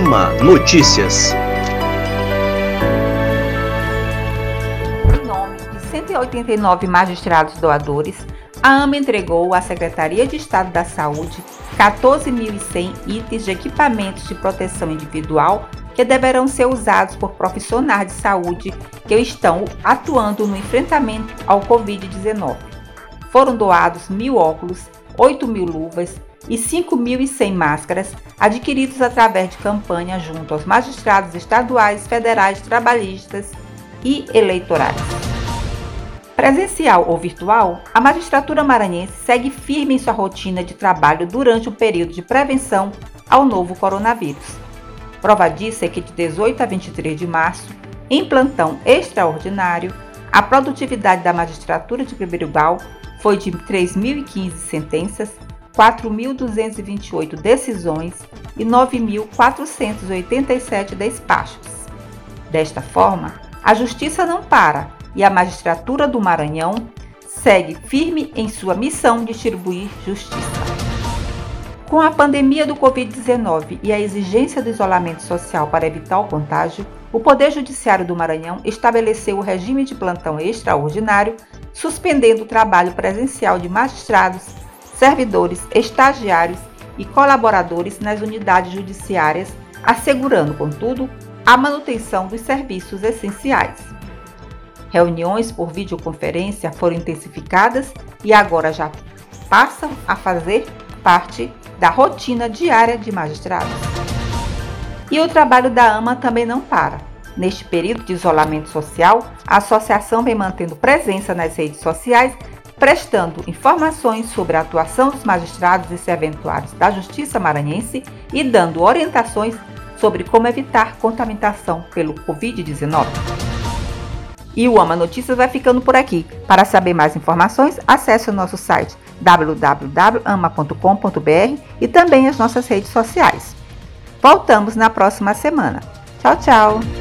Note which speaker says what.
Speaker 1: Notícias.
Speaker 2: Em nome de 189 magistrados doadores, a AMA entregou à Secretaria de Estado da Saúde 14.100 itens de equipamentos de proteção individual que deverão ser usados por profissionais de saúde que estão atuando no enfrentamento ao Covid-19. Foram doados mil óculos, 8 mil luvas e 5.100 máscaras adquiridos através de campanha junto aos magistrados estaduais, federais, trabalhistas e eleitorais. Presencial ou virtual, a magistratura maranhense segue firme em sua rotina de trabalho durante o período de prevenção ao novo coronavírus. Prova disso é que de 18 a 23 de março, em plantão extraordinário, a produtividade da magistratura de grau foi de 3.015 sentenças, 4.228 decisões e 9.487 despachos. Desta forma, a justiça não para e a magistratura do Maranhão segue firme em sua missão de distribuir justiça. Com a pandemia do Covid-19 e a exigência do isolamento social para evitar o contágio, o Poder Judiciário do Maranhão estabeleceu o regime de plantão extraordinário, suspendendo o trabalho presencial de magistrados, servidores, estagiários e colaboradores nas unidades judiciárias, assegurando, contudo, a manutenção dos serviços essenciais. Reuniões por videoconferência foram intensificadas e agora já passam a fazer parte da rotina diária de magistrados. E o trabalho da AMA também não para. Neste período de isolamento social, a associação vem mantendo presença nas redes sociais, prestando informações sobre a atuação dos magistrados e serventuários da Justiça Maranhense e dando orientações sobre como evitar contaminação pelo Covid-19. E o Ama Notícias vai ficando por aqui. Para saber mais informações, acesse o nosso site www.ama.com.br e também as nossas redes sociais. Voltamos na próxima semana. Tchau, tchau!